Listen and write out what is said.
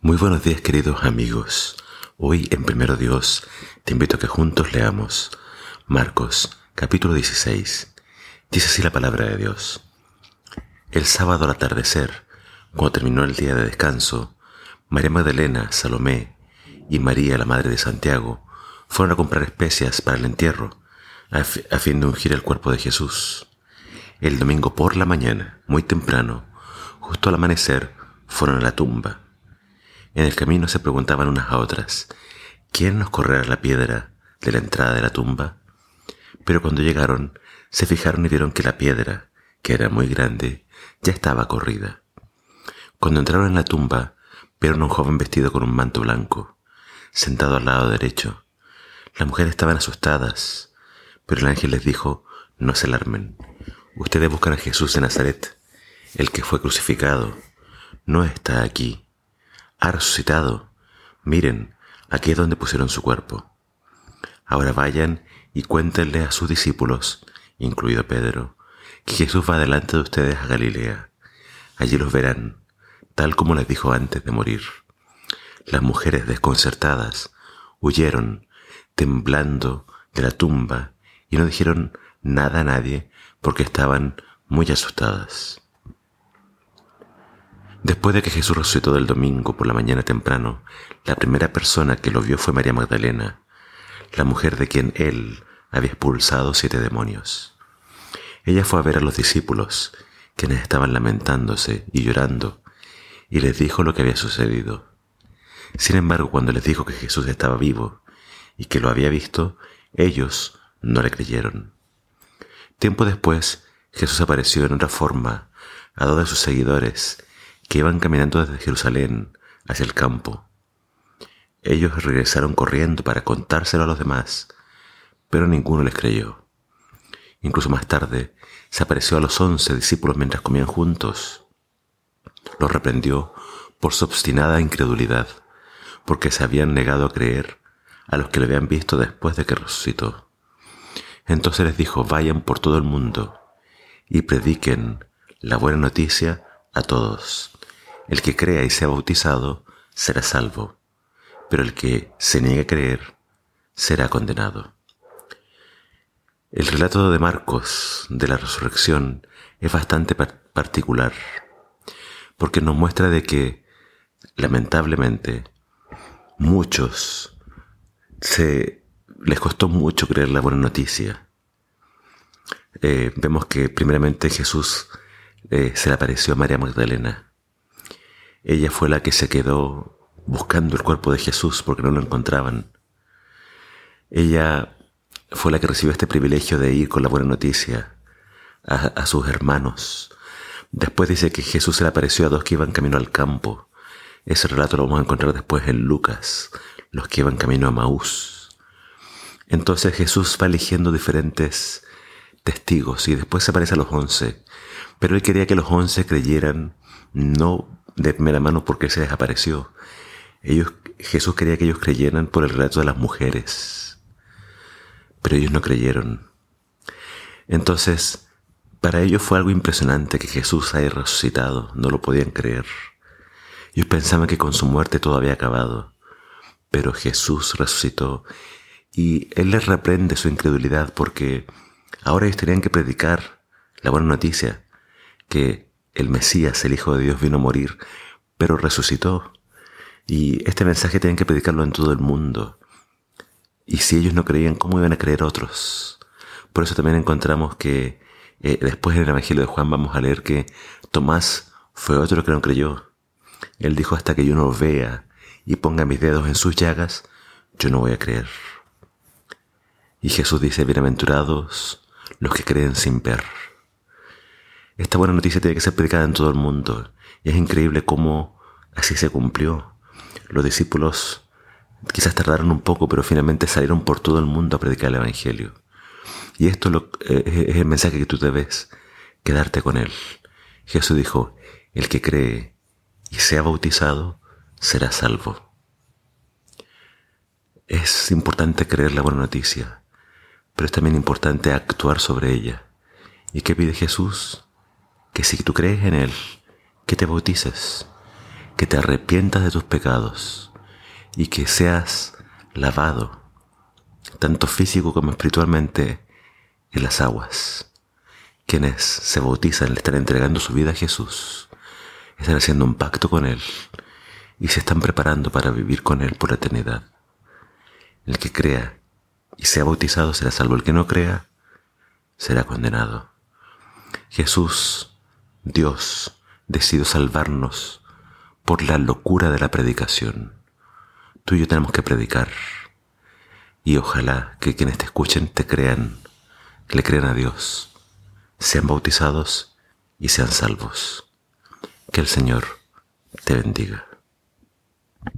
Muy buenos días queridos amigos. Hoy en Primero Dios te invito a que juntos leamos Marcos capítulo 16. Dice así la palabra de Dios. El sábado al atardecer, cuando terminó el día de descanso, María Magdalena, Salomé y María, la madre de Santiago, fueron a comprar especias para el entierro, a, a fin de ungir el cuerpo de Jesús. El domingo por la mañana, muy temprano, justo al amanecer, fueron a la tumba en el camino se preguntaban unas a otras, ¿quién nos correrá la piedra de la entrada de la tumba? Pero cuando llegaron, se fijaron y vieron que la piedra, que era muy grande, ya estaba corrida. Cuando entraron en la tumba, vieron a un joven vestido con un manto blanco, sentado al lado derecho. Las mujeres estaban asustadas, pero el ángel les dijo, no se alarmen. Ustedes buscan a Jesús de Nazaret, el que fue crucificado. No está aquí ha resucitado. Miren, aquí es donde pusieron su cuerpo. Ahora vayan y cuéntenle a sus discípulos, incluido Pedro, que Jesús va delante de ustedes a Galilea. Allí los verán, tal como les dijo antes de morir. Las mujeres desconcertadas huyeron, temblando de la tumba, y no dijeron nada a nadie porque estaban muy asustadas. Después de que Jesús resucitó del domingo por la mañana temprano, la primera persona que lo vio fue María Magdalena, la mujer de quien él había expulsado siete demonios. Ella fue a ver a los discípulos, quienes estaban lamentándose y llorando, y les dijo lo que había sucedido. Sin embargo, cuando les dijo que Jesús estaba vivo y que lo había visto, ellos no le creyeron. Tiempo después, Jesús apareció en otra forma a dos de sus seguidores que iban caminando desde Jerusalén hacia el campo. Ellos regresaron corriendo para contárselo a los demás, pero ninguno les creyó. Incluso más tarde se apareció a los once discípulos mientras comían juntos. Los reprendió por su obstinada incredulidad, porque se habían negado a creer a los que le habían visto después de que resucitó. Entonces les dijo, vayan por todo el mundo y prediquen la buena noticia a todos. El que crea y sea bautizado será salvo, pero el que se niegue a creer será condenado. El relato de Marcos de la resurrección es bastante particular, porque nos muestra de que, lamentablemente, muchos se les costó mucho creer la buena noticia. Eh, vemos que primeramente Jesús eh, se le apareció a María Magdalena ella fue la que se quedó buscando el cuerpo de Jesús porque no lo encontraban. Ella fue la que recibió este privilegio de ir con la buena noticia a, sus hermanos. Después dice que Jesús se le apareció a dos que iban camino al campo. Ese relato lo vamos a encontrar después en Lucas, los que iban camino a Maús. Entonces Jesús va eligiendo diferentes testigos y después se aparece a los once. Pero él quería que los once creyeran no de primera mano porque se desapareció. Ellos, Jesús quería que ellos creyeran por el relato de las mujeres, pero ellos no creyeron. Entonces, para ellos fue algo impresionante que Jesús haya resucitado, no lo podían creer. Ellos pensaban que con su muerte todo había acabado, pero Jesús resucitó y Él les reprende su incredulidad porque ahora ellos tenían que predicar la buena noticia, que el Mesías, el Hijo de Dios, vino a morir, pero resucitó. Y este mensaje tienen que predicarlo en todo el mundo. Y si ellos no creían, ¿cómo iban a creer otros? Por eso también encontramos que eh, después en el Evangelio de Juan vamos a leer que Tomás fue otro que no creyó. Él dijo, hasta que yo no vea y ponga mis dedos en sus llagas, yo no voy a creer. Y Jesús dice, bienaventurados los que creen sin ver. Esta buena noticia tiene que ser predicada en todo el mundo. Y es increíble cómo así se cumplió. Los discípulos quizás tardaron un poco, pero finalmente salieron por todo el mundo a predicar el Evangelio. Y esto eh, es el mensaje que tú debes quedarte con él. Jesús dijo, el que cree y sea bautizado será salvo. Es importante creer la buena noticia, pero es también importante actuar sobre ella. ¿Y qué pide Jesús? Que si tú crees en Él, que te bautices, que te arrepientas de tus pecados y que seas lavado, tanto físico como espiritualmente, en las aguas. Quienes se bautizan le están entregando su vida a Jesús, están haciendo un pacto con Él y se están preparando para vivir con Él por la eternidad. El que crea y sea bautizado será salvo, el que no crea será condenado. Jesús, Dios, decidió salvarnos por la locura de la predicación. Tú y yo tenemos que predicar. Y ojalá que quienes te escuchen te crean, le crean a Dios, sean bautizados y sean salvos. Que el Señor te bendiga.